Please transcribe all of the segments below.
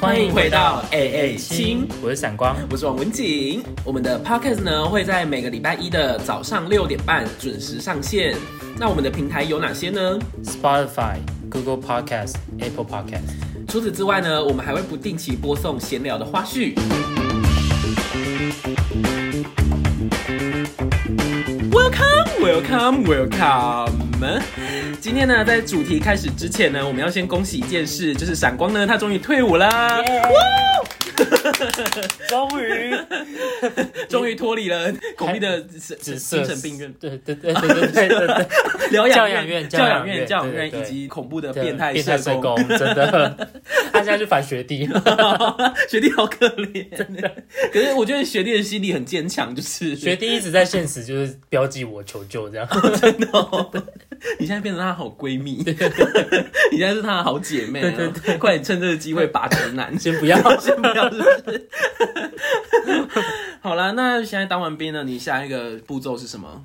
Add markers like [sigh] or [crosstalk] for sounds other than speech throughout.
欢迎回到 A A 星，我是闪光，我是王文景。我们的 Podcast 呢会在每个礼拜一的早上六点半准时上线。那我们的平台有哪些呢？Spotify、Google Podcast、Apple Podcast。除此之外呢，我们还会不定期播送闲聊的花絮。Welcome, welcome, welcome！今天呢，在主题开始之前呢，我们要先恭喜一件事，就是闪光呢，他终于退伍了。终于，终于脱离了恐怖的精神病院，对对对对对对，[laughs] 疗养院、教养院、教养院以及恐怖的变态变态社工，真的，[laughs] 他现在去反学弟，[laughs] 学弟好可怜，真的。可是我觉得学弟的心理很坚强，就是。学弟一直在现实就是标记我求救这样，真的、你现在变成她好闺蜜，你现在是她的好姐妹、啊，快点趁这个机会拔直男。先不要。[laughs] 先不要，是不是？[laughs] 好啦，那现在当完兵了，你下一个步骤是什么？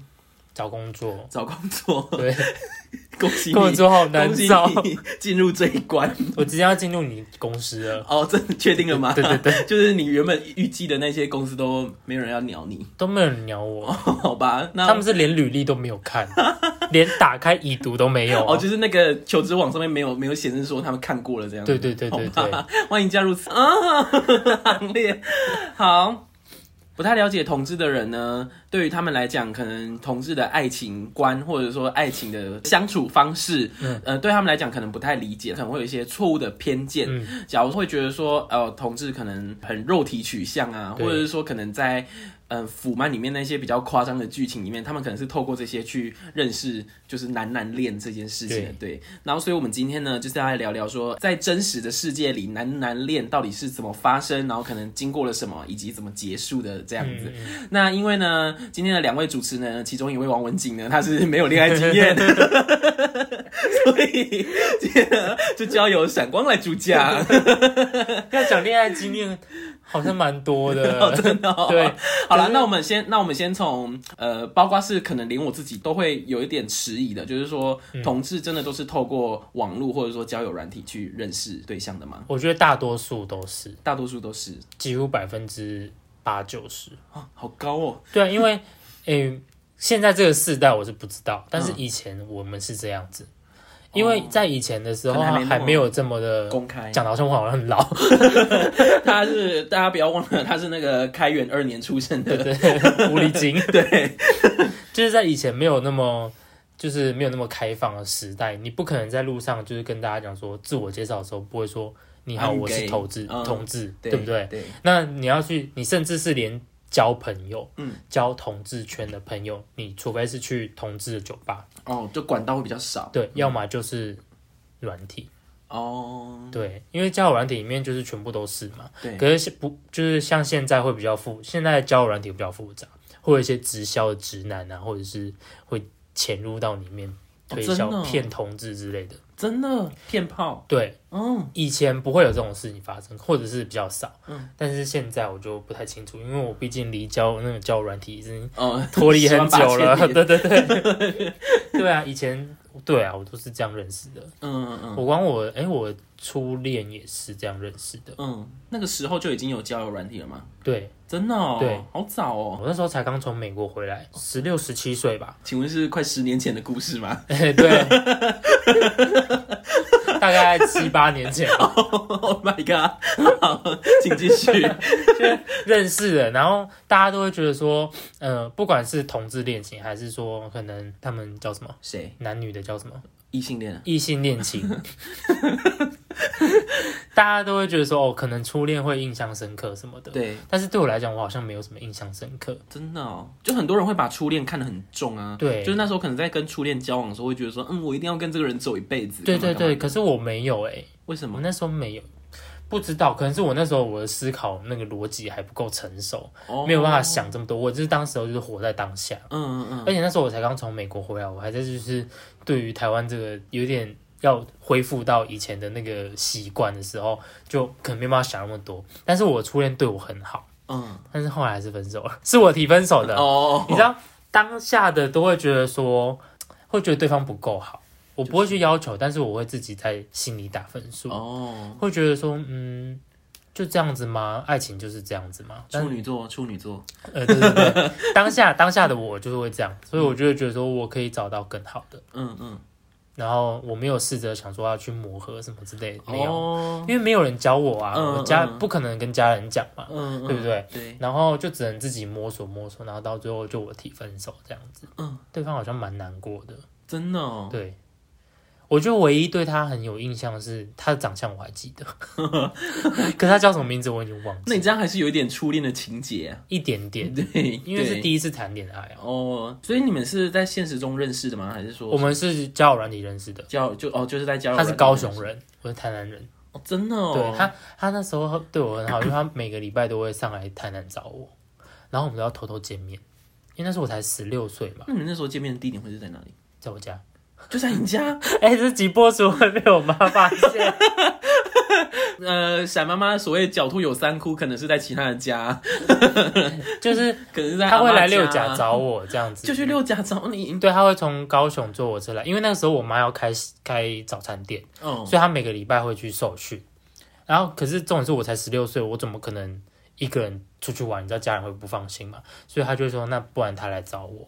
找工作，找工作。对，[laughs] 恭喜你，工作好难恭喜找。你进入这一关。我即将要进入你公司了，哦，真的确定了吗？对对对，[laughs] 就是你原本预计的那些公司都没有人要鸟你，都没有人鸟我，好吧？那他们是连履历都没有看，[laughs] 连打开已读都没有。哦，就是那个求职网上面没有没有显示说他们看过了这样子。对对对对对好吧，欢迎加入啊行列。好。不太了解同志的人呢，对于他们来讲，可能同志的爱情观或者说爱情的相处方式，嗯。呃，对他们来讲可能不太理解，可能会有一些错误的偏见。嗯。假如会觉得说，呃，同志可能很肉体取向啊，或者是说可能在嗯、呃腐漫里面那些比较夸张的剧情里面，他们可能是透过这些去认识就是男男恋这件事情的。对，然后所以我们今天呢，就是要来聊聊说，在真实的世界里，男男恋到底是怎么发生，然后可能经过了什么，以及怎么结束的这样子。嗯 [laughs] 那因为呢，今天的两位主持呢，其中一位王文景呢，他是没有恋爱经验，[laughs] 所以今天呢就交由闪光来主讲。要讲恋爱经验，好像蛮多的，哦 [laughs] 真的、哦。[laughs] 对，好了，那我们先，那我们先从呃，包括是可能连我自己都会有一点迟疑的，就是说，嗯同志真的都是透过网络或者说交友软体去认识对象的吗？我觉得大多数都是，大多数都是几乎百分之八九十。啊，好高哦。对啊，因为诶、现在这个世代我是不知道，但是以前我们是这样子，因为在以前的时候还没有这么的公开。讲的好像我好像很老，[laughs] 他是大家不要忘了，他是那个开元二年出生的，对，狐狸精，[laughs] 对，就是在以前没有那么。就是没有那么开放的时代，你不可能在路上就是跟大家讲说自我介绍的时候不会说你好，我是同志，嗯同志，对对不对？对，那你要去，你甚至是连交朋友，嗯。交同志圈的朋友，你除非是去同志的酒吧，哦，就管道会比较少，对，要么就是软体，哦，对，因为交友软体里面就是全部都是嘛。对，可是不就是像现在会比较复，现在的交友软体比较复杂，会有一些直销的直男啊，或者是会潜入到里面推销哦。骗同志之类的。真的骗炮，对，嗯，以前不会有这种事情发生，或者是比较少。嗯，但是现在我就不太清楚，因为我毕竟离交那个交友软体已经哦，脱离很久了。18,000对对对，[laughs] 对啊，以前对啊，我都是这样认识的。嗯嗯嗯我光我哎、我初恋也是这样认识的。嗯，那个时候就已经有交友软体了吗？对真的哦，对，好早哦。我那时候才刚从美国回来，十六十七岁吧。请问是快十年前的故事吗哎，[laughs] 对，[laughs] 大概七八年前吧？[laughs] Oh my god！好，请继续。[laughs] 就认识的，然后大家都会觉得说，呃，不管是同志恋情，还是说可能他们叫什么谁？男女的叫什么异性恋啊？异性恋情，[laughs] [laughs] 大家都会觉得说，哦，可能初恋会印象深刻什么的。对，但是对我来讲，我好像没有什么印象深刻。真的哦，就很多人会把初恋看得很重啊。对就是那时候可能在跟初恋交往的时候，会觉得说，嗯，我一定要跟这个人走一辈子。对对对，可是我没有哎、为什么？我那时候没有，不知道，可能是我那时候我的思考那个逻辑还不够成熟，哦没有办法想这么多。我就是当时候就是活在当下，嗯嗯嗯，而且那时候我才刚从美国回来，我还在就是对于台湾这个有点要恢复到以前的那个习惯的时候，就可能没办法想那么多。但是我初恋对我很好，嗯，但是后来还是分手了，[laughs] 是我提分手的。哦，你知道当下的都会觉得说，会觉得对方不够好，我不会去要求，但是我会自己在心里打分数，哦，会觉得说，嗯，就这样子吗？爱情就是这样子吗？但处女座，处女座，呃，对对对，[laughs] 当下当下的我就是会这样，所以我就会觉得说我可以找到更好的，嗯嗯，然后我没有试着想说要去磨合什么之类的，没有，哦，因为没有人教我啊，嗯我家嗯。不可能跟家人讲嘛，对不对？对，然后就只能自己摸索摸索，然后到最后就我提分手这样子，嗯，对方好像蛮难过的，真的哦，对。我觉得唯一对他很有印象的是他的长相，我还记得，[laughs] 可是他叫什么名字我已经忘记，那你这样还是有一点初恋的情节啊，一点点，[laughs] 对，因为是第一次谈恋爱啊。哦，所以你们是在现实中认识的吗？还是说我们是交友软体认识的，交就哦，就是在交友他是高雄人，我是台南人。哦，真的哦，对他，他那时候对我很好，因为他每个礼拜都会上来台南找我，然后我们都要偷偷见面，因为那时候我才十六岁嘛，那你们那时候见面的地点会是在哪里？在我家。就在你家，[laughs] 哎、这集播出会被我妈发现。[laughs] 呃，闪妈妈所谓狡兔有三窟，可能是在其他的家，[laughs] 就是可能是在他会来六甲找我这样子，就去六甲找你。对，他会从高雄坐我车来，因为那个时候我妈要开开早餐店，哦，所以他每个礼拜会去受训。然后，可是重点是我才十六岁，我怎么可能一个人出去玩？你知道家人会不放心嘛？所以他就说，那不然他来找我。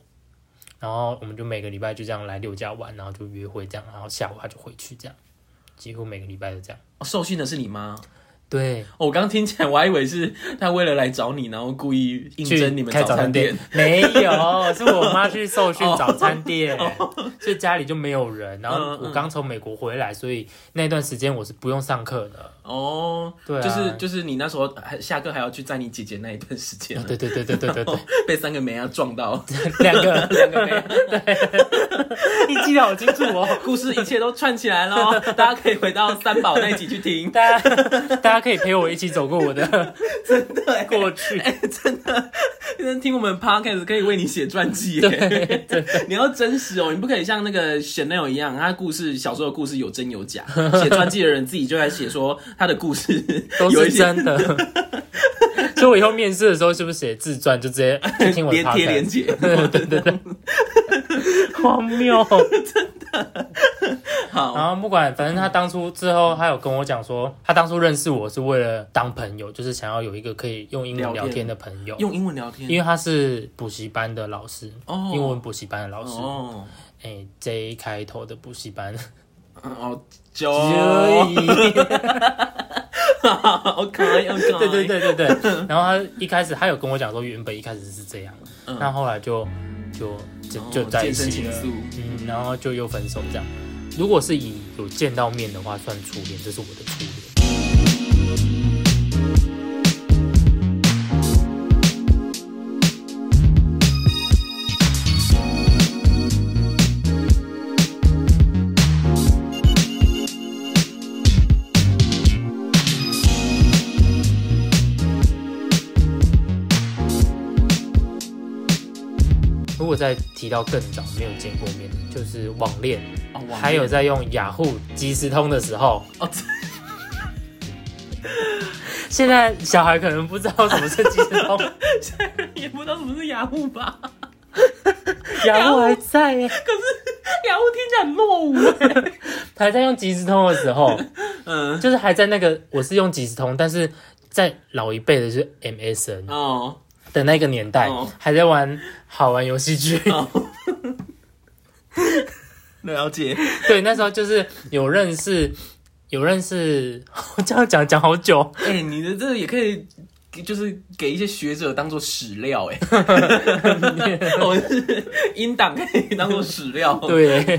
然后我们就每个礼拜就这样来六家玩，然后就约会这样，然后下午他就回去这样，几乎每个礼拜都这样。哦受训的是你吗。对，哦我刚刚听起来，我还以为是他为了来找你，然后故意应征你们开早餐店。，[laughs] 没有，是我妈去受训早餐店，所以家里就没有人。然后我刚从美国回来，所以那段时间我是不用上课的。哦，对啊就是就是你那时候还下课还要去载你姐姐那一段时间啊，对对对对对对对，[laughs] 被三个梅啊撞到，[laughs] 两个两个没，对，你记得好清楚哦。故事一切都串起来了，大家可以回到三宝那一集去听。大家大家可以陪我一起走过我的 [laughs] 真的欸过去。哎、真的，现在听我们 podcast 可以为你写传记耶。你要真实哦，你不可以像那个 Chanel 一样，他故事小时候的故事有真有假。[laughs] 写传记的人自己就在写说他的故事都是真的。所以我以后面试的时候，是不是写自传就直接去听我的连贴连 podcast？[laughs] 结。对对对对，荒谬。好，然后不管，反正他当初之后，他有跟我讲说，他当初认识我是为了当朋友，就是想要有一个可以用英文聊天的朋友。用英文聊天因为他是补习班的老师，哦英文补习班的老师，哦哎、j 开头的补习班。哦，[laughs] 就对 [laughs] 好可爱，好可爱。对对对对对。然后他一开始他有跟我讲说，原本一开始是这样，嗯那后来就就就哦就在一起了，嗯，然后就又分手这样。如果是以有见到面的话，算初恋，这是我的初恋。果再提到更早没有见过面的，就是网恋，哦，网还有在用雅虎即时通的时候。哦，[laughs] 现在小孩可能不知道什么是即时通，[laughs] 也不知道什么是雅虎吧？[laughs] 雅虎还在耶，可是雅虎听起来很落伍哎。还在用即时通的时候，嗯，就是还在那个我是用即时通，但是在老一辈的是 MSN 哦，的那个年代，哦还在玩好玩游戏剧。[laughs] 了解。对，那时候就是有认识，有认识，我 [laughs] 这样讲讲好久。哎、你的这个也可以，就是给一些学者当做史料哎。[laughs] 我是音档可以当做史料。，对，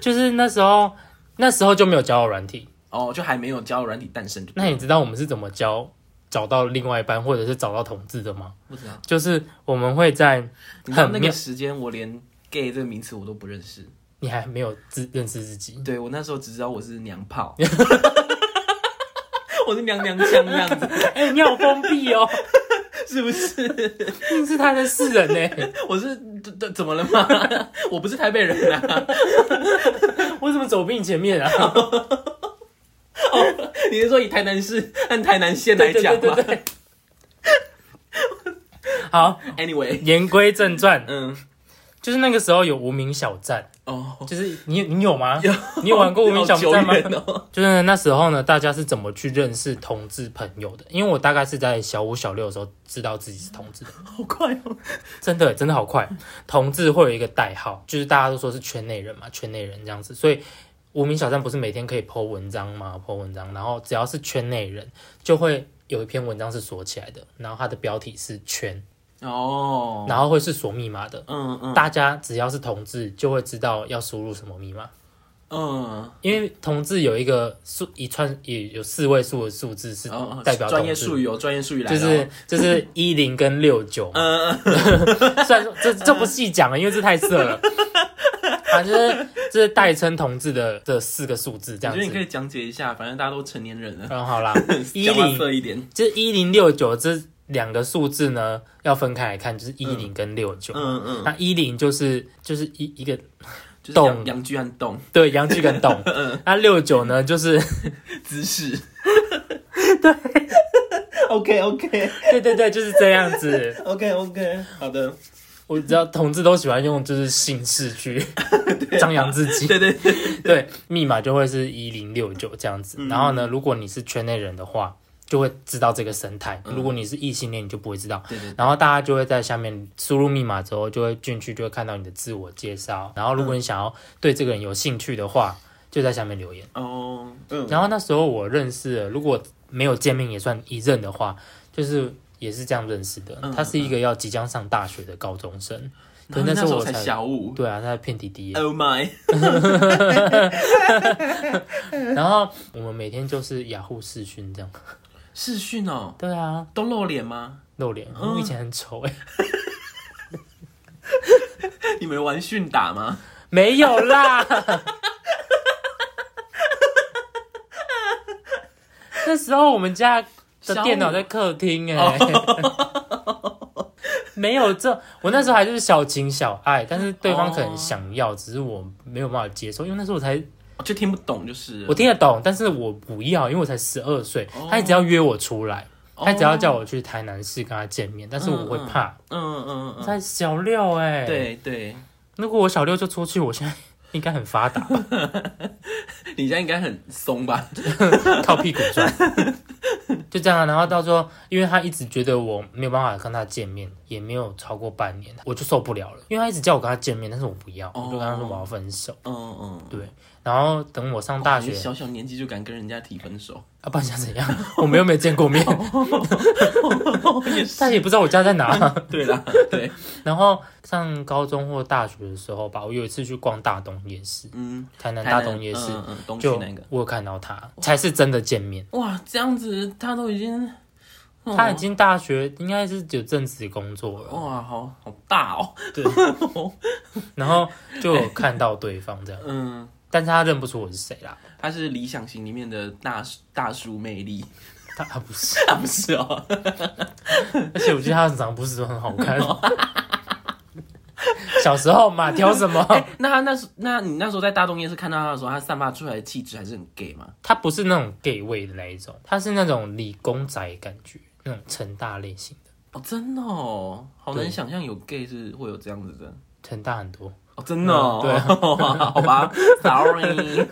就是那时候，那时候就没有交友软体。哦，就还没有交友软体诞生就对那你知道我们是怎么交找到另外一半，或者是找到同志的吗？不知道。就是我们会在你知道那个时间，我连 gay 这个名词我都不认识。你还没有自认识自己，对我那时候只知道我是娘炮，[laughs] 我是娘娘腔这样子，哎、你好封闭哦，是不是？你是他的世人呢，我是怎怎怎么了吗？[laughs] 我不是台北人啊。[laughs] 我怎么走比你前面啊。[laughs] 你是说以台南市和台南县来对讲吗对对对。[laughs] 好，？Anyway，言归正传，嗯，就是那个时候有无名小站，哦，就是你你有吗？[laughs] 你有玩过无名小站吗就是那时候呢，大家是怎么去认识同志朋友的？因为我大概是在小五、小六的时候知道自己是同志的，好快哦。真的真的好快。同志会有一个代号，就是大家都说是圈内人嘛，圈内人这样子。所以无名小站不是每天可以 po 文章吗？po 文章，然后只要是圈内人，就会有一篇文章是锁起来的，然后它的标题是圈，哦，然后会是锁密码的。嗯嗯大家只要是同志，就会知道要输入什么密码。嗯，因为同志有一个数一串也有四位数的数字是哦，代表专业术语哦，专业术语来就是就是一零跟六九，嗯，[laughs] 虽然说这这不细讲了，因为这太色了。啊，就是这是代称同志的这四个数字这样子。我觉得你可以讲解一下，反正大家都成年人了，嗯，好啦，[laughs] 一讲话零色一点。就是一零六九这两个数字呢要分开来看，就是一零跟六九。嗯嗯，那一零就是就是一一个就是动阳阳具和动对阳具跟动，[laughs] 那六九呢就是 [laughs] 姿势。对，OK OK 对对对就是这样子。OK OK，好的，我知道同志都喜欢用就是姓氏去 [laughs] 张扬自己，对 [laughs] 对对，对，密码就会是一零六九这样子。嗯然后呢，如果你是圈内人的话，就会知道这个生态；嗯如果你是异性恋，你就不会知道。然后大家就会在下面输入密码之后，就会进去，就会看到你的自我介绍。然后如果你想要对这个人有兴趣的话，就在下面留言。哦，嗯，然后那时候我认识了，如果没有见面也算一任的话，就是也是这样认识的。嗯他是一个要即将上大学的高中生，可那时候我才小五对啊，他在骗弟弟。[laughs] Oh my，[laughs] 然后我们每天就是雅虎视讯这样。视讯哦，对啊，都露脸吗？露脸，嗯我以前很丑哎、[laughs] 你们玩训打吗？没有啦。那时候我们家的电脑在客厅哎、[laughs] 没有这，我那时候还是小情小爱，但是对方可能想要，只是我没有办法接受，因为那时候我才就听不懂，就是。我听得懂，但是我不要，因为我才十二岁，哦。他一直要约我出来，哦。他只要叫我去台南市跟他见面，但是我会怕，嗯嗯嗯，才小六哎、，对对，如果我小六就出去，我现在应该很发达吧，[laughs] 你现在应该很松吧？[laughs] 靠屁股赚，就这样啊。然后到时候，因为他一直觉得我没有办法跟他见面，也没有超过半年，我就受不了了，因为他一直叫我跟他见面，但是我不要，我就跟他说我要分手。嗯嗯，对，然后等我上大学，小小年纪就敢跟人家提分手，啊，不然想怎样？[laughs] 我们又没见过面，也是。他也不知道我家在哪。对啦，对，然后上高中或大学的时候吧，我有一次去逛大东夜市，嗯，台南大东夜市，嗯嗯，东区就那个，我有看到他，才是真的见面。哇，这样子他都已经，哦他已经大学应该是有正式工作了，哇，好好大哦，对，然后就有看到对方这样，嗯，但是他认不出我是谁啦，他是理想型里面的大大叔魅力，他他不是，[laughs] 他不是哦，[laughs] 而且我觉得他长得不是很好看。[laughs] 小时候嘛，挑什么？那他那时，那你那时候在大东夜市看到他的时候，他散发出来的气质还是很 gay 吗？他不是那种 gay 味的那一种，他是那种理工仔感觉，那种成大类型的，哦，真的哦，好难想象有 gay 是会有这样子的。成大很多。哦，真的、哦，嗯对 [laughs] 好吧，sorry。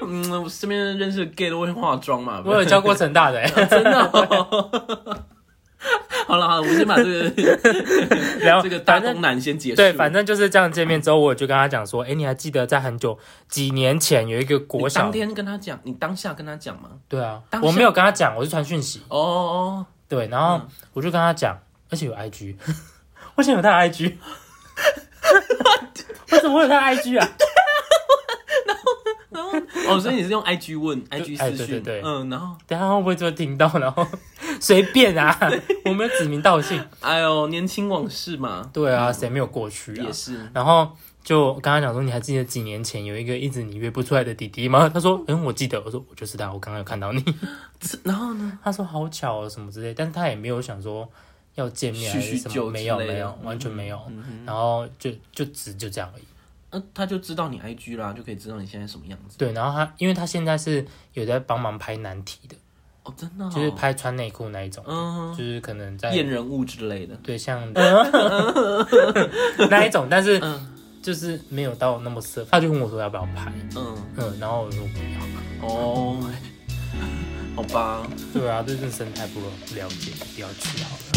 [laughs] 嗯，我身边认识的 gay 都会化妆嘛，我有教过成大的、欸，[laughs] 真的、哦。好了好了，我先把这个然后这个大反正东南先结束。对，反正就是这样见面之后，我就跟他讲说，哎、你还记得在很久几年前有一个国小你当？天跟他讲，你当下跟他讲吗？对啊我没有跟他讲，我是传讯息。哦哦，对，然后我就跟他讲，而且有 IG，为什么有他的 IG？[laughs] 为什么会有他 IG 啊？哦，所以你是用 IG 问 IG 哎私讯，对对对嗯，然后等一下会不会就听到？然后 [laughs] 随便啊，我没有指名道姓。哎呦，年轻往事嘛，对啊，谁没有过去啊也？是。然后就刚刚讲说，你还记得几年前有一个一直你约不出来的弟弟吗？他说，嗯，我记得。我说我就是他，我刚刚有看到你。[laughs] 然后呢？他说好巧哦，什么之类，但是他也没有想说要见面还是什么，没有没有，完全没有。然后就就只就这样而已。呃，他就知道你 IG 啦，就可以知道你现在什么样子。对，然后他因为他现在是有在帮忙拍难题的，哦，真的、哦，就是拍穿内裤那一种，嗯，就是可能在验人物之类的。对像 [laughs] [laughs] 那一种，但是就是没有到那么色。他就问我说要不要拍，嗯嗯，然后我说不要。哦，[laughs] 好吧，对啊，对这生态不了解，不要去好了。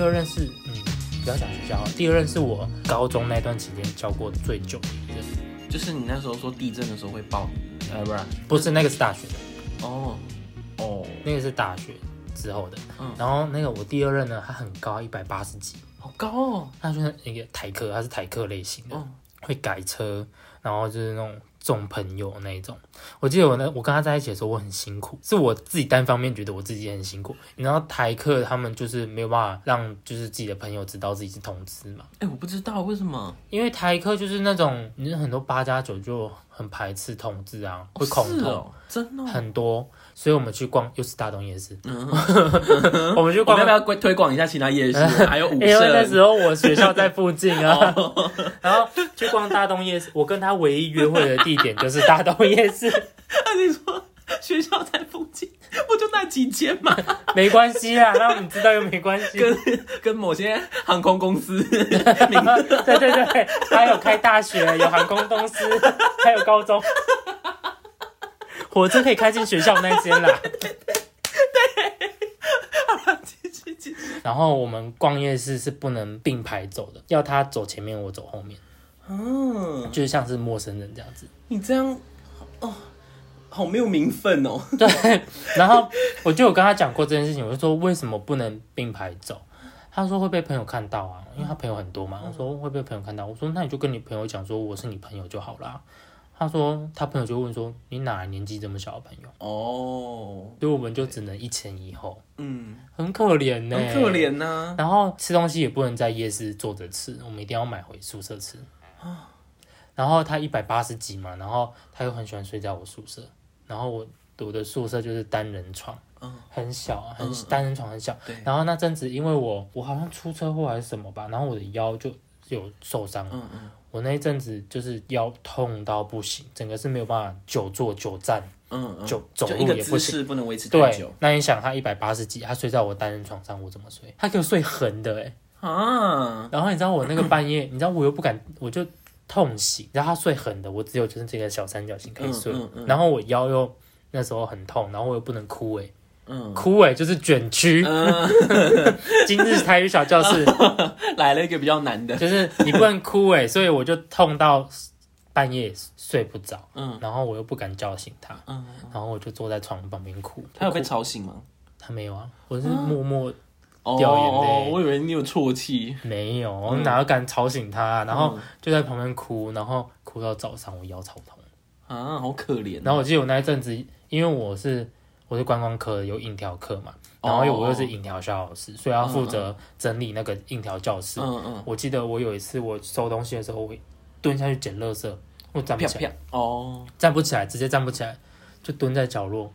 第二任是，嗯，不要讲学校，第二任是我高中那段期间教过最久的一任，就是你那时候说地震的时候会爆，呃，不是，不是那个是大学的，哦，哦，那个是大学之后的。嗯。然后那个我第二任呢，他很高，一百八十几，好高哦，他就是一个台客，他是台客类型的，嗯会改车，然后就是那种重朋友那一种。我记得我那我跟他在一起的时候，我很辛苦，是我自己单方面觉得我自己也很辛苦。你知道台客他们就是没有办法让就是自己的朋友知道自己是同志嘛，哎、我不知道为什么，因为台客就是那种，你很多八加九就很排斥同志啊，会恐同。真的、哦。很多，所以我们去逛，又是大东夜市，嗯，[laughs] 我们去逛要不要推推广一下其他夜市？[laughs] 还有武因为那时，候我学校在附近啊，哦 [laughs] 然后去逛大东夜市。我跟他唯一约会的地点就是大东夜市，那你说 [laughs] 学校在附近，不就那几间吗？[laughs] 没关系啦，让你知道又没关系。跟跟某些航空公司 [laughs] 名对对对，还有开大学，有航空公司，还有高中，火车可以开进学校那间啦。然后我们逛夜市是不能并排走的，要他走前面，我走后面，嗯，就是像是陌生人这样子。你这样哦，好没有名分哦。对，然后我就有跟他讲过这件事情，我就说为什么不能并排走？他说会被朋友看到啊，因为他朋友很多嘛。我说会被朋友看到，我说那你就跟你朋友讲说我是你朋友就好啦。他说他朋友就问说你哪来年纪这么小的朋友？哦，所以我们就只能一前一后，嗯，很可怜呢、很可。怜呐、然后吃东西也不能在夜市坐着吃，我们一定要买回宿舍吃。然后他一百八十几嘛，然后他又很喜欢睡在我宿舍，然后我读的宿舍就是单人床，嗯很小啊，很、嗯单人床很小。对然后那阵子因为我我好像出车祸还是什么吧，然后我的腰就有受伤，嗯嗯我那一阵子就是腰痛到不行，整个是没有办法久坐久站，嗯嗯，就走路也不行。势不能维持太对，那你想他一百八十几，他睡在我单人床上，我怎么睡？他给我睡横的哎、啊。然后你知道我那个半夜，你知道我又不敢，我就痛醒，然后他睡狠的，我只有就是这个小三角形可以睡，嗯嗯嗯。然后我腰又那时候很痛，然后我又不能哭哎、嗯。哭哎、就是卷曲。嗯，[laughs] 今日台语小教室。[laughs] 来了一个比较难的，就是你不能哭哎、所以我就痛到半夜睡不着，嗯。然后我又不敢叫醒他，嗯，然后我就坐在床旁边哭。他有被吵醒吗？他没有啊，我是默默哦掉眼泪我以为你有啜泣。没有，我哪敢吵醒他、啊，然后嗯就在旁边哭，然后哭到早上，我腰超痛。啊，好可怜。然后我记得我那一阵子，因为我是我是观光科有引条课嘛，然后我又是引条小老师，所以要负责整理那个引条教室。嗯嗯，我记得我有一次我收东西的时候，我蹲下去捡垃圾，我站不起来，哦，站不起来，直接站不起来，就蹲在角落，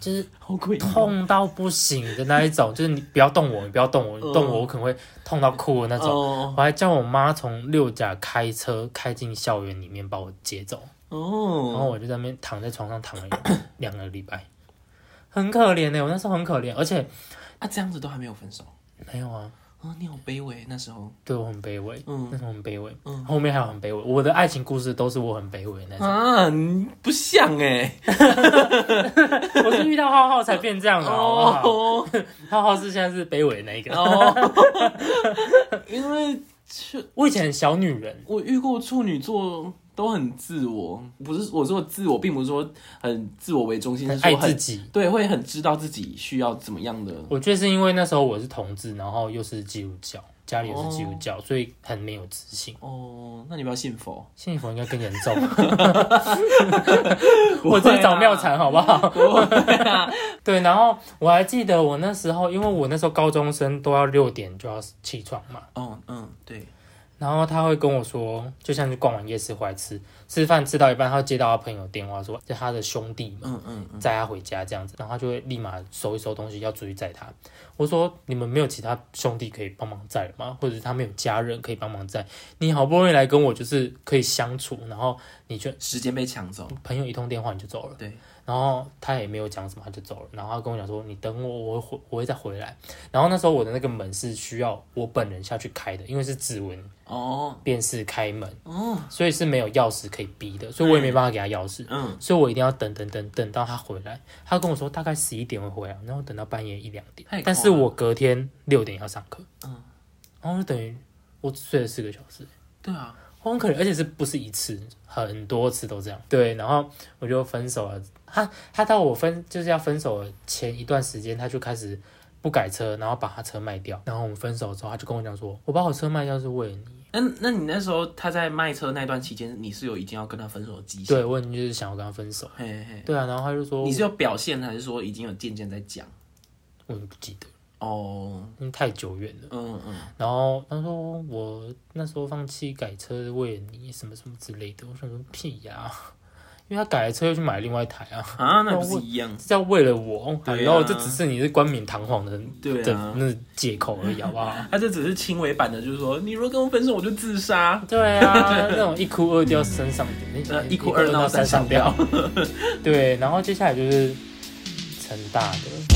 就是好。痛到不行的那一种，[laughs] 就是你不要动我，你不要动我，你动我我可能会痛到哭的那种。哦我还叫我妈从六甲开车开进校园里面把我接走。然哦，后我就在那边躺在床上躺了 [coughs] 两个礼拜，很可怜呢、我那时候很可怜，而且啊，这样子都还没有分手没有啊，啊，你好卑微那时候。对我很卑微，嗯那时候很卑微，嗯后面还有很卑微，我的爱情故事都是我很卑微那种，啊，你不像哎、[laughs] 我是遇到浩浩才变这样的，好不好？哦 [laughs] 浩浩是现在是卑微的那一个，哦，[laughs] 因为是我以前很小女人，我遇过处女座都很自我，不是我说自我，并不是说很自我为中心，是自己。对，会很知道自己需要怎么样的。我觉得是因为那时候我是同志，然后又是基督教，家里也是基督教，所以很没有自信。哦，那你不要信佛？信佛应该更严重。[laughs] 我自己找庙禅好不好？[laughs] 对，然后我还记得我那时候，因为我那时候高中生都要六点就要起床嘛。哦，嗯，对。然后他会跟我说，就像去逛完夜市回来吃吃饭吃到一半，他会接到他朋友电话说，就他的兄弟嗯嗯载他回家这样子，然后他就会立马收一收东西要出去载他。我说你们没有其他兄弟可以帮忙载吗？或者是他没有家人可以帮忙载？你好不容易来跟我就是可以相处，然后你就时间被抢走，朋友一通电话你就走了。对。然后他也没有讲什么，他就走了。然后他跟我讲说：“你等我，我会回，我会再回来。”然后那时候我的那个门是需要我本人下去开的，因为是指纹哦，便是开门哦，所以是没有钥匙可以逼的，所以我也没办法给他钥匙。嗯，所以我一定要等等等等到他回来。他跟我说大概十一点会回来，然后等到半夜一两点。但是我隔天六点要上课。嗯，然后就等于我只睡了四个小时。对啊。很可怜，而且是不是一次，很多次都这样。对，然后我就分手了。他他到我分就是要分手前一段时间，他就开始不改车，然后把他车卖掉。然后我们分手之后，他就跟我讲说：“我把我车卖掉是为了你。”那那你那时候他在卖车那段期间，你是有已经要跟他分手的迹象？对，我就是想要跟他分手。嘿嘿。对啊，然后他就说：“你是有表现，还是说已经有渐渐在讲？”我不记得。哦，因为太久远了。嗯嗯。然后他说我那时候放弃改车为了你什么什么之类的。我想说屁呀，因为他改了车又去买另外一台啊。啊，那不是 [laughs] 一样？这叫为了我。然后这只是你是冠冕堂皇的的那借口而已，好不好？[laughs] 他这只是轻微版的，就是说你如果跟我分手，我就自杀。对啊，那种一哭二掉三上吊，[laughs] 一哭二闹三上吊。对，然后接下来就是成大的。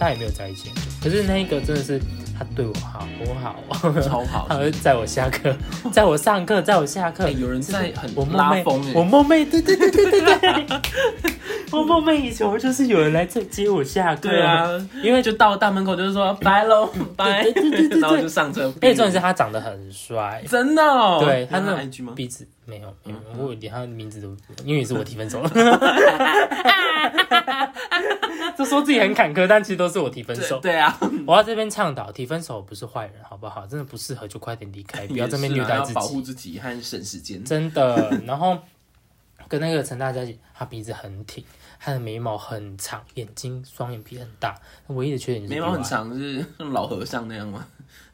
他也没有在一起，可是那一个真的是他对我好，我好，超好。[laughs] 他会载我下课，载我上课，载我下课。有人在很拉风，我梦寐，对对对对对对。[laughs] 我梦寐以求就是有人来这接我下课。对啊，因为就到大门口就是说拜喽拜，对对对对，然后就上车。哎，重点是他长得很帅，真的。哦对他那鼻子没有，我连他的名字都因为是我提分手了。[laughs] 就说自己很坎坷，但其实都是我提分手。对啊，[laughs] 我要这边倡导，提分手不是坏人，好不好？真的不适合就快点离开，[laughs] 不要这边虐待自己，保护自己和省时间。真的，然后跟那个陈大家姐，他鼻子很挺，他的眉毛很长，眼睛双眼皮很大，唯一的缺点眉毛很长，是老和尚那样吗？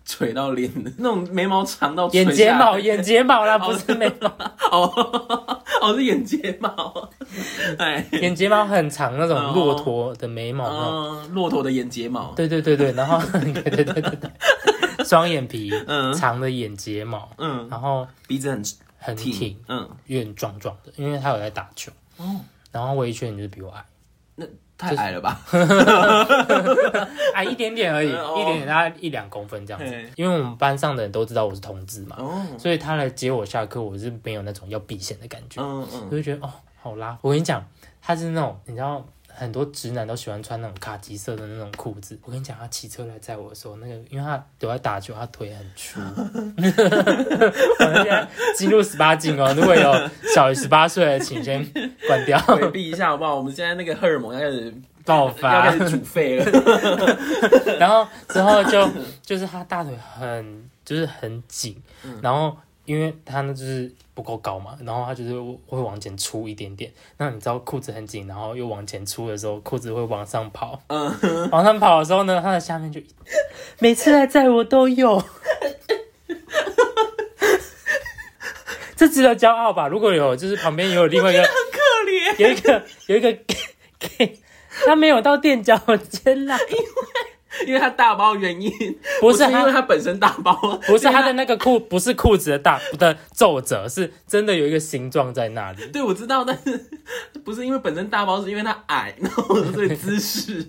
垂到脸的那种眉毛长到眼睫毛，眼睫毛啦，不是眉毛哦，哦是眼睫毛，哎，眼睫毛很长那种骆驼的眉毛，嗯，骆驼的眼睫毛，对对对对，然后 [laughs] 对对对对对，双眼皮，嗯，长的眼睫毛，嗯，然后鼻子很很挺，嗯，有点壮壮的，因为他有在打球，哦，然后唯一缺点就是比我矮，那。太矮了吧，[laughs] 矮一点点而已，一点点，大概一两公分这样子。因为我们班上的人都知道我是同志嘛，所以他来接我下课，我是没有那种要避嫌的感觉，我就觉得哦，好拉。我跟你讲，他是那种你知道。很多直男都喜欢穿那种卡其色的那种裤子。我跟你讲，他骑车来载我的时候，那个因为他都在打球，他腿很粗。我们现在进入十八禁哦，如果有小于十八岁的，请先关掉，回避一下好不好？我们现在那个荷尔蒙要开始爆发，要开始煮沸了。然后之后就就是他大腿很就是很紧，然后。因为他呢就是不够高嘛，然后他就是会往前出一点点。那你知道裤子很紧，然后又往前出的时候，裤子会往上跑。嗯，往上跑的时候呢，他的下面就每次来载我都有。[laughs] 这值得骄傲吧？如果有，就是旁边也有另外一个，很可怜，有一个有一个，[laughs] 他没有到垫脚尖啦。因为 [laughs] 他大包原因 [laughs] 不是因为他本身大包，[laughs] 不是他的那个裤不是裤子的大的皱褶，是真的有一个形状在那里。对，我知道，但是不是因为本身大包，是因为他矮，然后所以姿势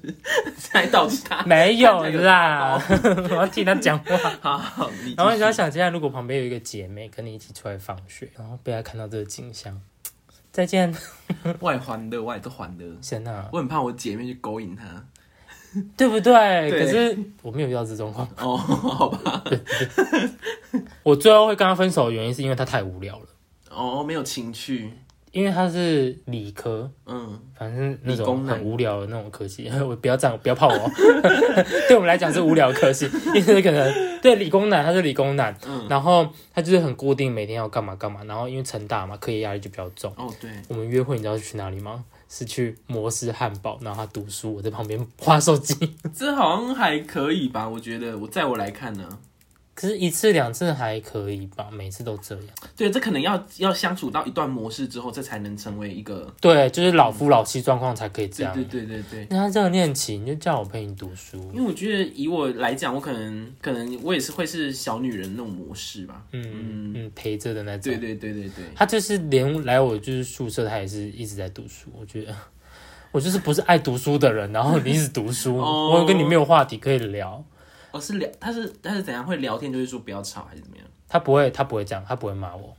才导致他没有啦。我要替他讲话。好，然后你要想，现在如果旁边有一个姐妹跟你一起出来放学，然后被他看到这个景象。再见，外环的外都环的，天哪，我很怕我姐妹去勾引他。[laughs] 对不对？对可是我没有遇到这种状况。哦，好吧，我最后会跟他分手的原因是因为他太无聊了，哦，没有情趣，因为他是理科，嗯，反正那种理工男很无聊的那种科系，[laughs] 我不要这样，不要泡我。[laughs] 对我们来讲是无聊科系，因为可能对理工男他是理工男，嗯然后他就是很固定每天要干嘛干嘛，然后因为成大嘛，课业压力就比较重。哦，对，我们约会你知道是去哪里吗？是去摩斯汉堡，然后他读书，我在旁边划手机。这好像还可以吧？我觉得，我在我来看呢，可是，一次两次还可以吧，每次都这样。对，这可能要要相处到一段模式之后，这才能成为一个，对，就是老夫老妻状况才可以这样。对对对对对。那他这个恋情，你就叫我陪你读书。因为我觉得以我来讲，我可能可能我也是会是小女人那种模式吧。嗯嗯，陪着的那种。对对对对对，他就是连来我就是宿舍，他也是一直在读书。我觉得 [laughs] 我就是不是爱读书的人，然后你一直读书，哦我跟你没有话题可以聊。哦是聊，他是他是怎样会聊天，就是说不要吵还是怎么样？他不会，他不会这样，他不会骂我，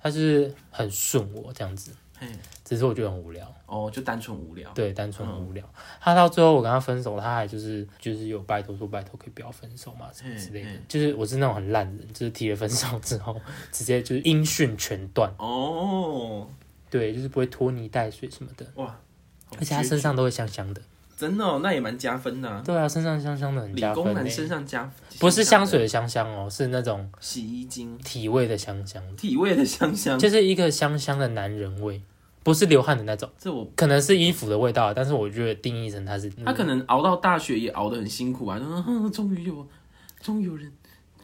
他是很顺我这样子。嘿，只是我觉得很无聊，哦，就单纯无聊。对，单纯很无聊。他到最后我跟他分手，他还就是就是有拜托说拜托可以不要分手嘛什么之类的。就是我是那种很烂人，就是提了分手之后直接就是音讯全断，哦，对，就是不会拖泥带水什么的，哇，而且他身上都会香香的。真的哦，那也蛮加分的啊。对啊，身上香香的很理加分欸工男身上加不是香水的香香哦，是那种洗衣精，体味的香香，体味的香香。就是一个香香的男人味，不是流汗的那种，这我可能是衣服的味道，但是我觉得定义成它是他可能熬到大学也熬得很辛苦啊，终于有，终于有人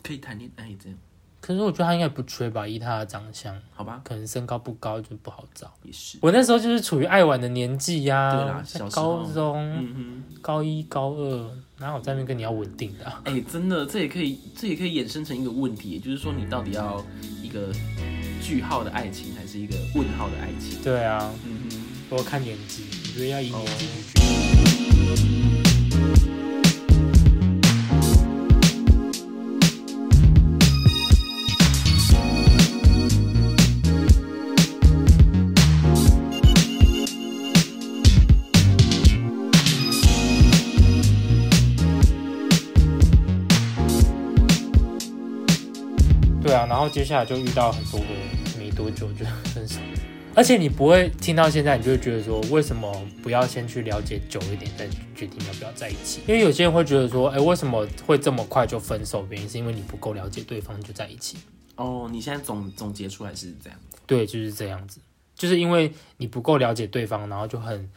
可以谈恋爱这样，可是我觉得他应该不缺吧，以他的长相，好吧？可能身高不高就不好找。也是，我那时候就是处于爱玩的年纪呀、对啦小高中、嗯高一、高二，哪有在那边跟你要稳定的哎、真的，这也可以，这也可以衍生成一个问题，也就是说，你到底要一个句号的爱情，还是一个问号的爱情？对啊，嗯哼，我看年纪，我觉得要以年纪去决定。对然后接下来就遇到很多个，没多久就分手。而且你不会听到现在，你就会觉得说，为什么不要先去了解久一点，再决定要不要在一起？因为有些人会觉得说，哎，为什么会这么快就分手？原因是因为你不够了解对方就在一起。哦，你现在总总结出来是这样，对，就是这样子，就是因为你不够了解对方，然后就很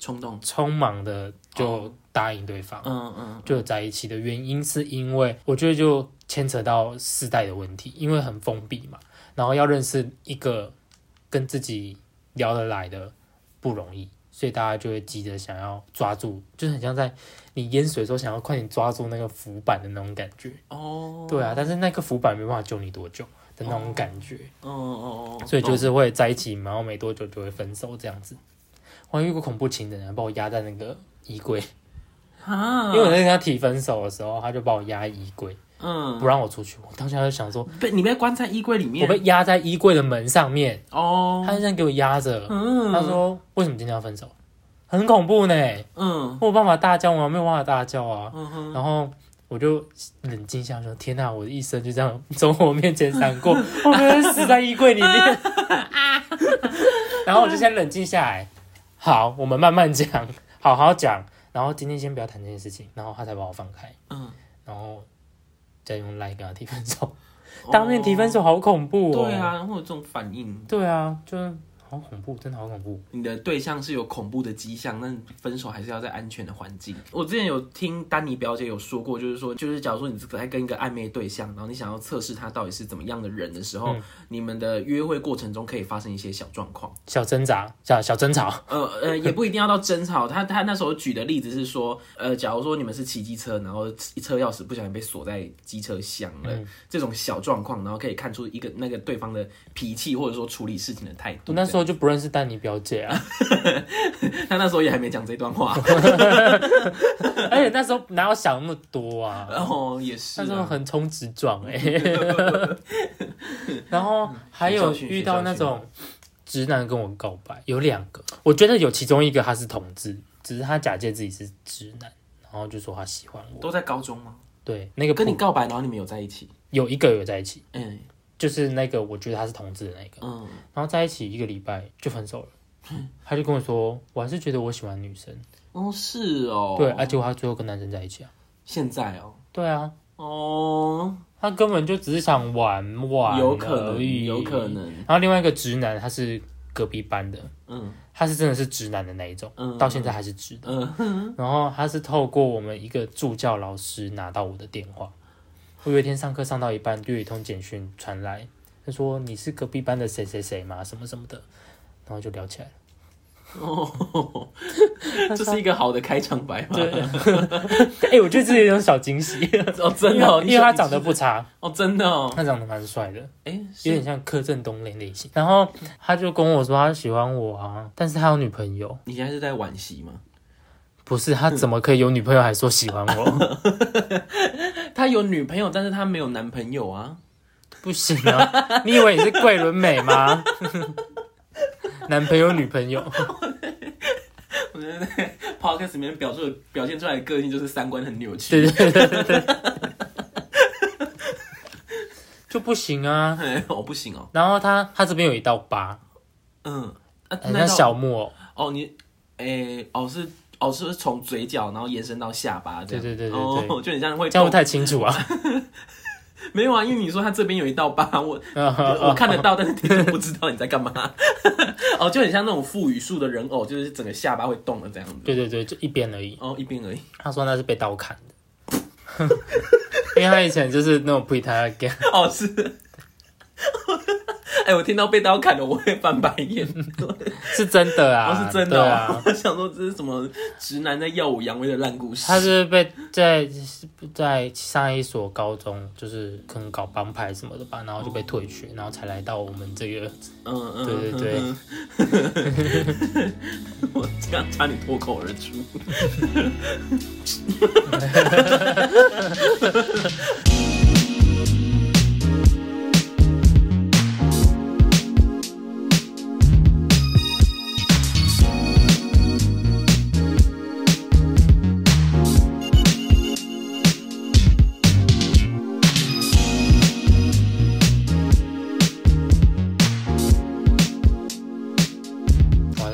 冲动，匆忙的就答应对方，嗯嗯，就在一起的原因是因为我觉得就牵扯到世代的问题，因为很封闭嘛，然后要认识一个跟自己聊得来的不容易，所以大家就会急着想要抓住，就是很像在你淹水的时候想要快点抓住那个浮板的那种感觉。哦，对啊，但是那个浮板没办法救你多久的那种感觉，哦哦哦，所以就是会在一起，然后没多久就会分手这样子。我还遇过恐怖情人，把我压在那个衣柜，啊，因为我在跟他提分手的时候，他就把我压衣柜，嗯，不让我出去。我当时就想说，被你被关在衣柜里面我，被压在衣柜的门上面，哦，他就这样给我压着。嗯，他说：“为什么今天要分手？很恐怖呢，嗯我有办法大叫吗？没有办法大叫啊。嗯哼，然后我就冷静下来说：“天哪，我的一生就这样从我面前闪过，[laughs] 我可能死在衣柜里面。[laughs] ”然后我就先冷静下来，好，我们慢慢讲，好好讲。然后今天先不要谈这件事情，然后他才把我放开，嗯，然后再用赖跟他提分手。当面提分手好恐怖哦。对，啊，会有这种反应。对啊，就是好恐怖，真的好恐怖。你的对象是有恐怖的迹象，那分手还是要在安全的环境。我之前有听丹尼表姐有说过，就是说，就是假如说你在跟一个暧昧对象，然后你想要测试他到底是怎么样的人的时候，你们的约会过程中可以发生一些小状况。小挣扎，小小争吵，[laughs] 呃呃，也不一定要到争吵。他他那时候举的例子是说，呃，假如说你们是骑机车，然后车钥匙不小心被锁在机车厢了，这种小状况，然后可以看出一个那个对方的脾气或者说处理事情的态度。我那时候就不认识丹尼表姐啊，[laughs] 他那时候也还没讲这段话，[laughs] 而且那时候哪有想那么多啊？然后也是那时候啊，横冲直撞哎、[laughs] 然后还有遇到那种直男跟我告白，有两个，我觉得有其中一个他是同志，只是他假借自己是直男，然后就说他喜欢我。都在高中吗？对，那个跟你告白，然后你们有在一起？有一个有在一起，嗯就是那个我觉得他是同志的那个，嗯，然后在一起一个礼拜就分手了。他就跟我说，我还是觉得我喜欢女生，哦是哦，对，而且我他最后跟男生在一起啊，现在哦，对啊，哦，他根本就只是想玩玩有可能，有可。能，然后另外一个直男，他是隔壁班的，嗯他是真的是直男的那一种，嗯到现在还是直的。嗯，然后他是透过我们一个助教老师拿到我的电话。我有一天上课上到一半，就有一通简讯传来，他说你是隔壁班的谁谁谁吗？什么什么的，然后就聊起来了。哦，这是一个好的开场白嘛？对，[laughs] 哎、我觉得这有一种小惊喜，哦，真的哦，因为他长得不差，哦，真的哦，他长得蛮帅的，哎，有是点像柯震东那类型。然后他就跟我说他喜欢我啊，但是他有女朋友。你现在是在惋惜吗？不是他怎么可以有女朋友还说喜欢我？[laughs] 他有女朋友，但是他没有男朋友啊。不行啊！[laughs] 你以为你是桂纶镁吗？[laughs] 男朋友女朋友，我觉得在 podcast 里面表述表现出来的个性就是三观很扭曲。对对对对对，[laughs] 就不行啊。哎，我不行哦。然后他他这边有一道疤，嗯，啊，很像小木偶。哦，你，诶，哦是。哦，是不是从嘴角然后延伸到下巴这样？对对对对哦，对就很像会这样不动。太清楚啊。[laughs] 没有啊，因为你说他这边有一道疤，我 [laughs] 我我看得到，但是听众不知道你在干嘛。[laughs] 哦，就很像那种腹语术的人偶，就是整个下巴会动的这样子。对对对，就一边而已。哦，一边而已。他说那是被刀砍的，因为他以前就是那种 p 他 t 哦，是。[laughs] 哎、我听到被刀砍了，我会翻白眼。[laughs] 是真的啊，哦，是真的、哦。啊。[laughs] 我想说这是什么直男在耀武扬威的烂故事。他是被在在上一所高中，就是可能搞帮派什么的吧，然后就被退学，然后才来到我们这个。嗯嗯，对对对对。我这样差点脱口而出。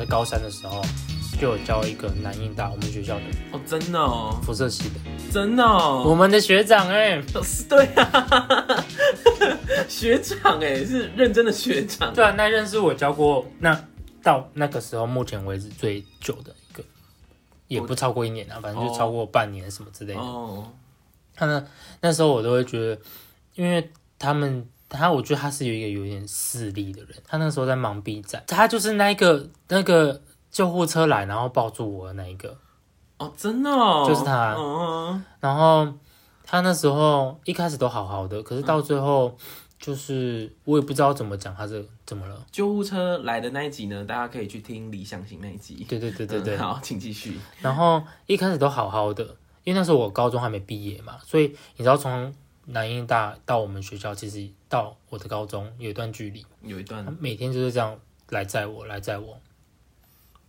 在高三的时候，就有教一个南印大我们学校的哦，真的哦，辐射系的，真的哦。我们的学长哎、是对啊，[laughs] 学长哎，是认真的学长。对啊，那认识我教过那到那个时候目前为止最久的一个，也不超过一年啊，反正就超过半年什么之类的。哦，他呢，那时候我都会觉得，因为他们他，我觉得他是有一个有点势力的人。他那时候在忙 B 站，他就是那一个那个救护车来，然后抱住我的那一个。哦，真的哦，就是他嗯，然后他那时候一开始都好好的，可是到最后就是我也不知道怎么讲，他是怎么了。救护车来的那一集呢，大家可以去听理想型那一集。对对对对对。嗯好，请继续。然后一开始都好好的，因为那时候我高中还没毕业嘛，所以你知道从南英大到我们学校，其实到我的高中有一段距离。有一段。他每天就是这样来载我，来载我，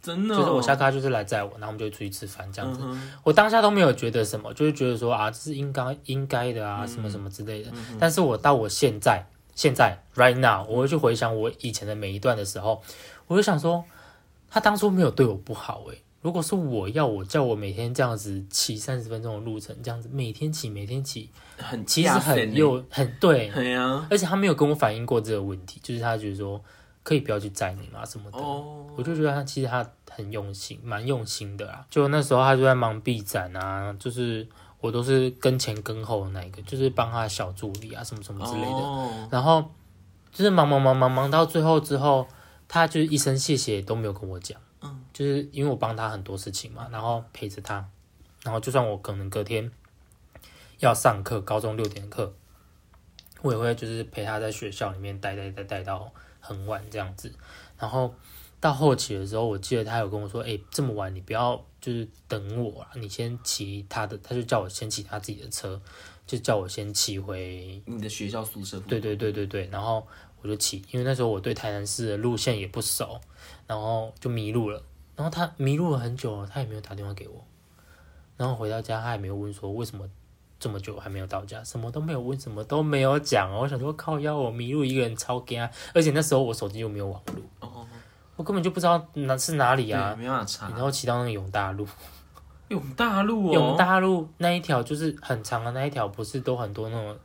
真的哦，就是我下课就是来载我，然后我们就出去吃饭这样子。嗯我当下都没有觉得什么，就是觉得说啊，这是应该应该的啊，什么什么之类的。但是我到我现在，现在 right now，我会去回想我以前的每一段的时候，我就想说，他当初没有对我不好诶、如果是我要我叫我每天这样子骑三十分钟的路程，这样子每天骑每天骑，很其实很幼很对，[laughs] 对啊，而且他没有跟我反映过这个问题，就是他觉得说可以不要去载你嘛什么的。哦，我就觉得他其实他很用心，蛮用心的啦。就那时候他就在忙 B 展啊，就是我都是跟前跟后的那一个，就是帮他小助理啊什么什么之类的。哦然后就是忙忙忙忙忙到最后之后，他就是一声谢谢都没有跟我讲。嗯，就是因为我帮他很多事情嘛，然后陪着他，然后就算我可能隔天要上课，高中六点课，我也会就是陪他在学校里面待待待待到很晚这样子。然后到后期的时候，我记得他有跟我说：“哎、这么晚你不要就是等我啊，你先骑他的。”他就叫我先骑他自己的车，就叫我先骑回你的学校宿舍对对对对对，然后我就骑，因为那时候我对台南市的路线也不熟，然后就迷路了。然后他迷路了很久了，他也没有打电话给我。然后回到家，他也没有问说为什么这么久还没有到家，什么都没有问，什么都没有讲。我想说靠要，我迷路一个人超干，而且那时候我手机又没有网络，哦，我根本就不知道哪是哪里啊，。没办法查然。后骑到那个永大路，永大路哦，永大路那一条就是很长的那一条，不是都很多那种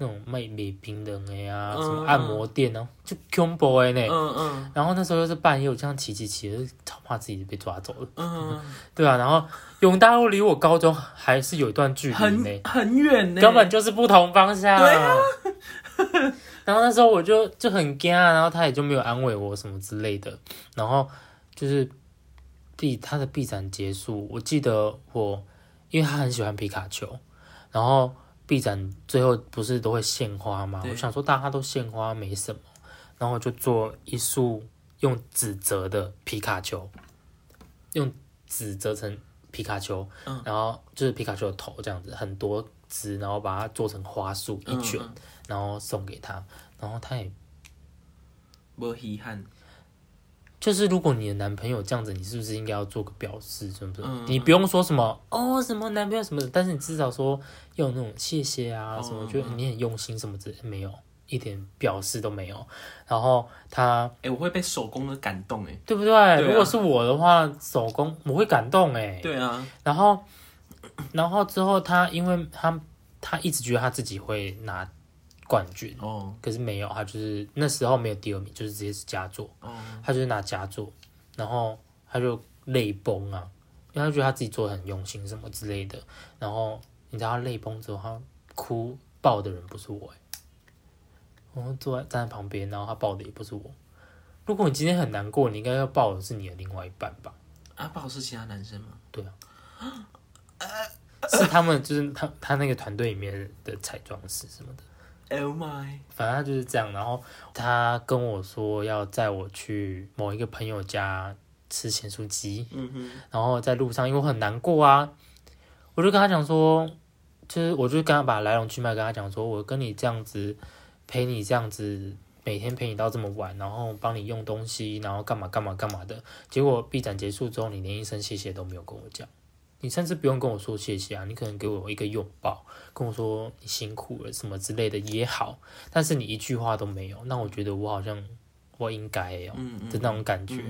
那种卖美冰的的呀，嗯什么按摩店啊，就 combo 哎呢。嗯嗯然后那时候又是半夜，我这样骑骑骑，就超怕自己被抓走了。嗯，[laughs] 对啊，然后永大路离我高中还是有一段距离很呢，很远呢，根本就是不同方向。对啊 [laughs] 然后那时候我就就很惊啊，然后他也就没有安慰我什么之类的。然后就是毕他的毕展结束，我记得我因为他很喜欢皮卡丘，然后毕展最后不是都会献花吗？我想说大家都献花没什么，然后我就做一束用纸折的皮卡丘，用纸折成皮卡丘，嗯然后就是皮卡丘的头这样子，很多枝，然后把它做成花束一卷，嗯然后送给他，然后他也无遗憾。就是如果你的男朋友这样子，你是不是应该要做个表示，是不是？嗯你不用说什么哦，什么男朋友什么的，但是你至少说要有那种谢谢啊，哦什么，觉得你很用心什么之类，没有一点表示都没有。然后他哎，我会被手工的感动哎。对不对？啊如果是我的话，手工我会感动哎。对啊，然后，然后之后他因为他他一直觉得他自己会拿冠军，哦可是没有，他就是那时候没有第二名，就是直接是佳作。哦，他就是拿佳作，然后他就泪崩啊，因为他觉得他自己做的很用心什么之类的。然后你知道他泪崩之后，他哭抱的人不是我、欸，我坐在站在旁边，然后他抱的也不是我。如果你今天很难过，你应该要抱的是你的另外一半吧？啊，抱是其他男生吗？对啊 [gasps] 是他们，就是他他那个团队里面的彩妆师什么的。Oh my，反正他就是这样，然后他跟我说要载我去某一个朋友家吃咸酥鸡，嗯哼，然后在路上，因为我很难过啊，我就跟他讲说，就是我就跟他把来龙去脉跟他讲说，我跟你这样子陪你这样子，每天陪你到这么晚，然后帮你用东西，然后干嘛干嘛干嘛的，结果 B 展结束之后，你连一声谢谢都没有跟我讲。你甚至不用跟我说谢谢啊，你可能给我一个拥抱，跟我说你辛苦了什么之类的也好，但是你一句话都没有，那我觉得我好像我应该哦、嗯嗯的那种感觉。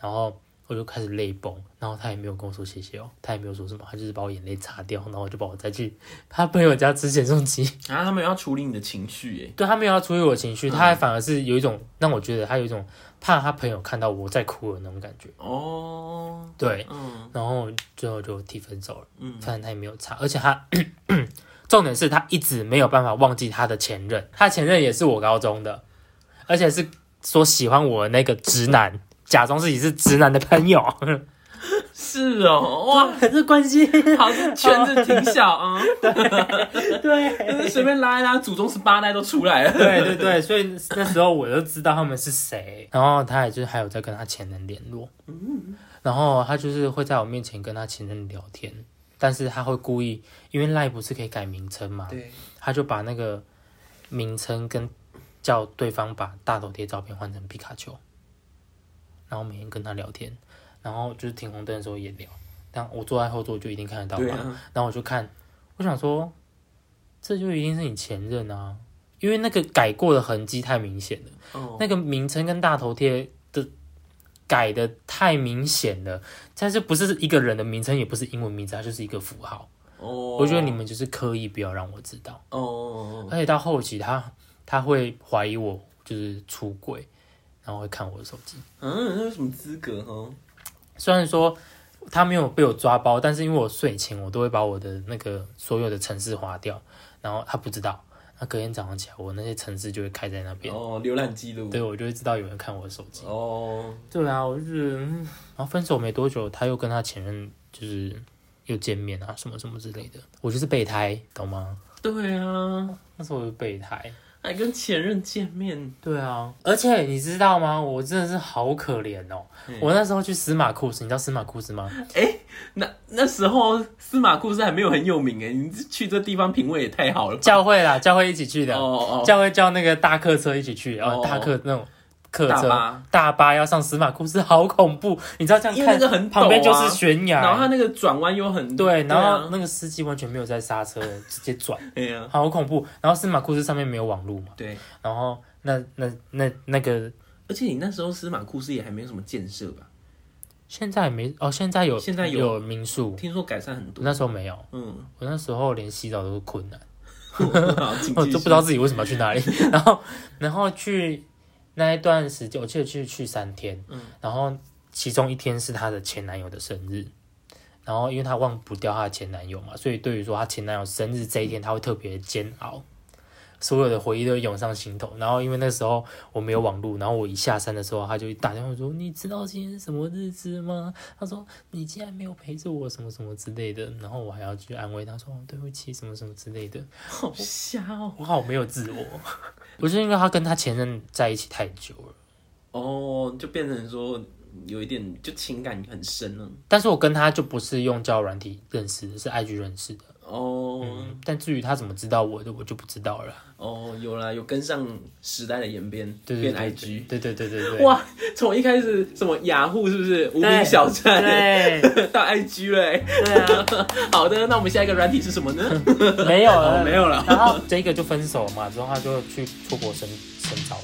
然后我就开始泪崩，然后他也没有跟我说谢谢哦，他也没有说什么，他就是把我眼泪擦掉，然后就把我再去 [laughs] 他朋友家吃咸酥鸡。然后他们要处理你的情绪耶。对他没有要处理我的情绪，他还反而是有一种让我觉得他有一种怕他朋友看到我在哭的那种感觉。哦，对，嗯。然后最后就提分手了，嗯，反正他也没有差，而且他 [coughs] 重点是他一直没有办法忘记他的前任，他前任也是我高中的，而且是说喜欢我的那个直男，假装自己是直男的朋友。是哦，[laughs] 哇，这关系。好，像圈子挺小啊，对随便拉一拉，祖宗十八代都出来了。对对对，所以那时候我就知道他们是谁，然后他也就是还有在跟他前任联络，然后他就是会在我面前跟他前任聊天，但是他会故意，因为赖不是可以改名称嘛，对，他就把那个名称跟叫对方把大头贴照片换成皮卡丘，然后每天跟他聊天，然后就是停红灯的时候也聊，但我坐在后座就一定看得到嘛，啊，然后我就看，我想说，这就一定是你前任啊，因为那个改过的痕迹太明显了，哦，那个名称跟大头贴的改的太明显了，但是不是一个人的名称，也不是英文名字，它就是一个符号。哦，我觉得你们就是刻意不要让我知道，哦，而且到后期他他会怀疑我就是出轨，然后会看我的手机。嗯，那有什么资格哈？虽然说他没有被我抓包，但是因为我睡前我都会把我的那个所有的城市划掉，然后他不知道，那隔天早上起来我那些城市就会开在那边，哦，浏览记录。对我就会知道有人看我的手机。哦，对啊，我就是，嗯然后分手没多久，他又跟他前任就是又见面啊，什么什么之类的，我就是备胎，懂吗？对啊，那时候我是备胎，还跟前任见面，对啊，而且你知道吗？我真的是好可怜哦。我那时候去司马库斯，你知道司马库斯吗？那那时候司马库斯还没有很有名哎，你去这地方品味也太好了吧。教会啦，教会一起去的，哦哦，教会叫那个大客车一起去，然后哦大客那种客车大巴要上司马库斯，好恐怖！你知道这样因为那看个很陡啊。旁边就是悬崖，然后它那个转弯又很对，然后啊那个司机完全没有在刹车，直接转，[laughs] 哎呀，好恐怖。然后司马库斯上面没有网络嘛，对，然后那那那那个而且你那时候司马库斯也还没有什么建设吧？现在没哦，现在有现在有。有民宿，听说改善很多。那时候没有，嗯，我那时候连洗澡都是困难。[laughs] [laughs] 我都不知道自己为什么要去哪里，然后然后去那一段时间，我记得去去三天，嗯然后其中一天是她的前男友的生日，然后因为她忘不掉她的前男友嘛，所以对于说她前男友生日这一天，她会特别煎熬。所有的回忆都会涌上心头，然后因为那时候我没有网络，然后我一下山的时候，她就打电话说：“你知道今天是什么日子吗？”她说：“你竟然没有陪着我，什么什么之类的。”然后我还要去安慰她说：“哦对不起，什么什么之类的。”好瞎哦。我好没有自我，我是因为他跟他前任在一起太久了，哦，就变成说有一点就情感很深了。但是我跟他就不是用交友软体认识的，是 IG 认识的。哦、嗯，但至于他怎么知道我的，我就不知道了。哦，有啦，有跟上时代的演变，变对对对 IG。对对对对对，哇，从一开始什么雅虎是不是无名小站，对 [laughs] 到 IG 嘞欸？对啊，[laughs] 好的，那我们下一个软体是什么呢？[laughs] 没有哦，了，没有了。然后这个就分手嘛，之后他就去出国深深造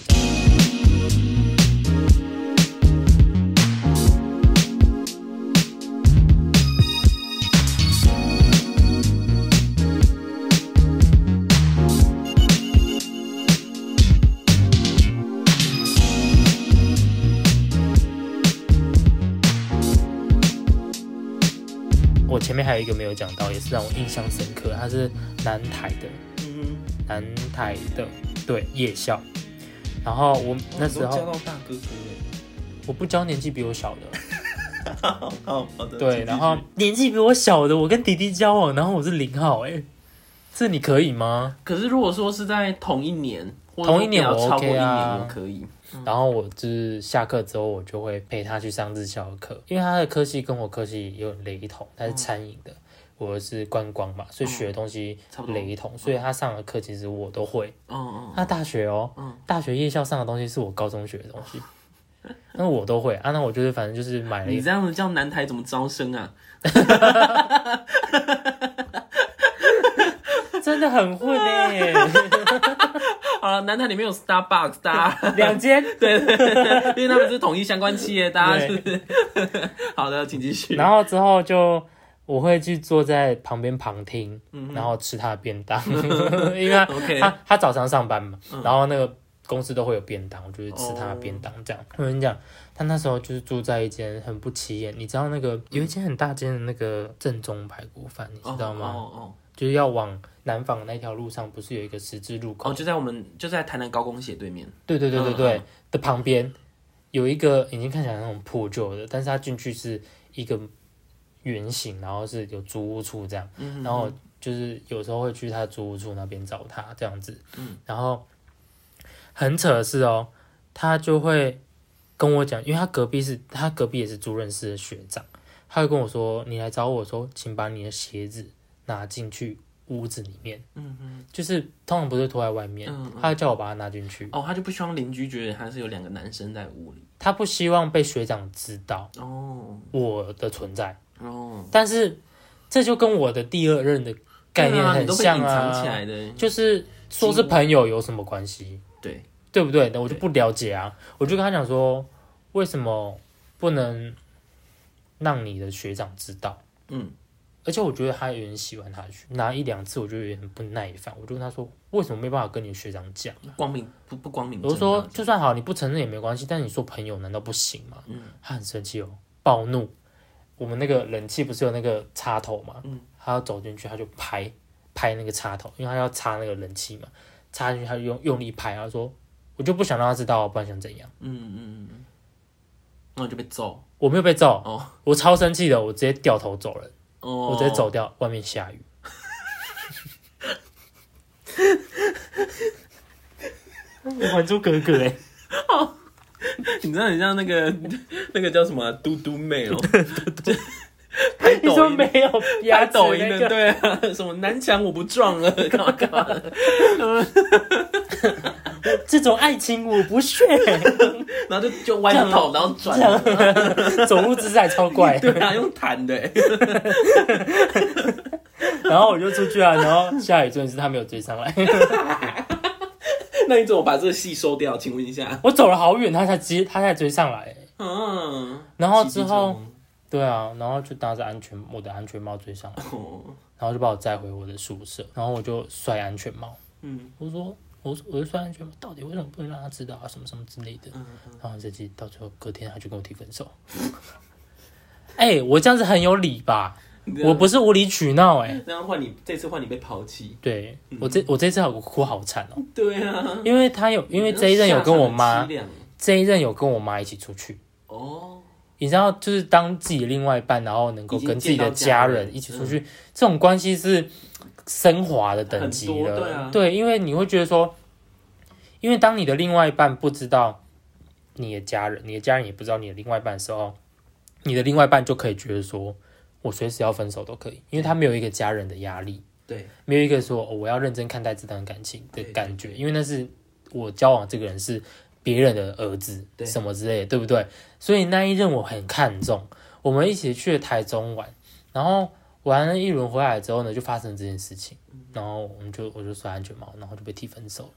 前面还有一个没有讲到，也是让我印象深刻，他是南台的，嗯南台的对夜校。然后我，那时候哦都交到大哥哥我不教年纪比我小的，哎。好好好的。对，然后年纪比我小的，我跟弟弟交往，然后我是零号，哎，这你可以吗？可是如果说是在同一年，同一年我超过 OK 一啊年，我可以。然后我就是下课之后，我就会陪他去上日校的课，因为他的科系跟我科系有点雷同，他是餐饮的，我是观光嘛，所以学的东西雷同，所以他上的课其实我都会。嗯嗯，他大学哦，大学夜校上的东西是我高中学的东西，那我都会啊。那我就是反正就是买了你这样子叫南台怎么招生啊？[laughs] 真的很混哎，[laughs] 好了，南台里面有 Starbucks，大家 [laughs] 两间。[laughs] 对对对，因为他们是统一相关企业，大家是不是？好的，请继续。然后之后就我会去坐在旁边旁听，然后吃他的便当，因为他他他早上上班嘛，然后那个公司都会有便当，我就去吃他的便当。这样，我跟你讲，他那时候就是住在一间很不起眼，你知道那个有一间很大间的那个正宗排骨饭，你知道吗？哦哦就是要往南坊那条路上，不是有一个十字路口？哦，就在我们就在台南高工斜对面。对对对对对、嗯的旁边有一个已经看起来那种破旧的，但是他进去是一个圆形，然后是有租屋处这样，嗯然后就是有时候会去他租屋处那边找他这样子，嗯然后很扯的是哦，他就会跟我讲，因为他隔壁是他隔壁也是租认识的学长，他就跟我说，你来找我说，请把你的鞋子拿进去屋子里面，嗯嗯。就是通常不是拖在外面，嗯他就叫我把它拿进去。哦，他就不希望邻居觉得他是有两个男生在屋里。他不希望被学长知道哦我的存在，哦，但是这就跟我的第二任的概念对啊你很像都被隐藏起啊，来的。就是说是朋友有什么关系，对，对不对？那我就不了解啊，我就跟他讲说，为什么不能让你的学长知道？嗯，而且我觉得他有点喜欢他去，拿一两次我就有点很不耐烦，我就跟他说，为什么没办法跟你学长讲？光明不不光明正大。我就说，就算好，你不承认也没关系，但是你说朋友难道不行吗？嗯他很生气哦，暴怒。我们那个冷气不是有那个插头嘛？嗯他要走进去，他就拍拍那个插头，因为他要插那个冷气嘛，插进去他就用用力拍，他说我就不想让他知道，不然想怎样？嗯嗯嗯嗯，那我就被揍。我没有被揍，哦我超生气的，我直接掉头走人，哦，我直接走掉，外面下雨。还珠格格哎，你知道很像那个那个叫什么啊嘟嘟妹哦，[laughs] 你说没有拍压抖音的，那个？对啊，什么南墙我不撞了，干嘛干嘛的，[laughs] 这种爱情我不屑，[laughs] 然后就就弯头，然后转，走路姿势还超怪。[laughs] 对啊，用弹的，[laughs] 然后我就出去啊，然后下雨真的是他没有追上来，那你怎么把这个戏收掉？请问一下，我走了好远，他才接，他才追上来。嗯，然后之后，对啊，然后就搭着安全我的安全帽追上来，哦，然后就把我载回我的宿舍，然后我就摔安全帽。嗯，我说，我说我就说安全帽，到底为什么不能让他知道啊？什么什么之类的。嗯然后这期到最后隔天他就跟我提分手。[laughs] 哎、我这样子很有理吧？我不是无理取闹哎、那样换你，这次换你被抛弃，对我这我这次好哭好惨哦、对啊，因为他有因为这一任有跟我妈这一任有跟我妈一起出去，哦，你知道，就是当自己另外一半，然后能够跟自己的家人一起出去，这种关系是升华的等级了。对啊因为你会觉得说，因为当你的另外一半不知道你的家人，你的家人也不知道你的另外一半的时候，你的另外一半就可以觉得说，我随时要分手都可以，因为他没有一个家人的压力。对，没有一个说、哦、我要认真看待这段感情的感觉，因为那是我交往这个人是别人的儿子，对什么之类的，对不对？所以那一任我很看重，我们一起去了台中玩，然后玩了一轮回来之后呢，就发生这件事情，然后我们就我就摔安全帽，然后就被提分手了。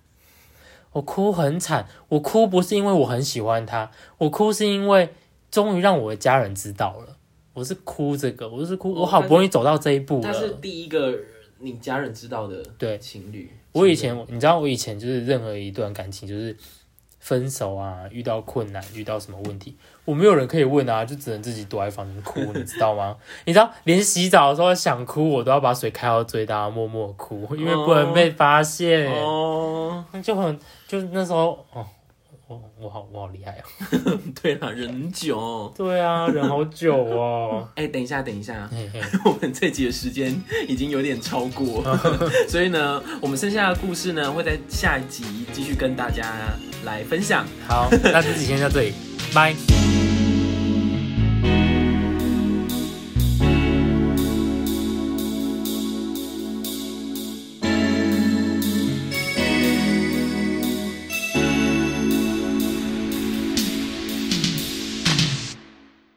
我哭很惨，我哭不是因为我很喜欢他，我哭是因为终于让我的家人知道了。我是哭这个，我是哭，哦我好不容易走到这一步了。他是第一个你家人知道的对情侣。我以前，你知道，我以前就是任何一段感情，就是分手啊，遇到困难，遇到什么问题，我没有人可以问啊，就只能自己躲在房间哭，你知道吗？[laughs] 你知道，连洗澡的时候想哭，我都要把水开到最大，默默哭，因为不能被发现。哦，就很，就那时候，哦，我我好我好厉害哦。[laughs] 对了，人很久。对啊，忍好久哦。[laughs] 哎、等一下，等一下，嘿嘿，[laughs] 我们这集的时间已经有点超过，所以呢，我们剩下的故事呢，会在下一集继续跟大家来分享。好，那这集先到这里，拜。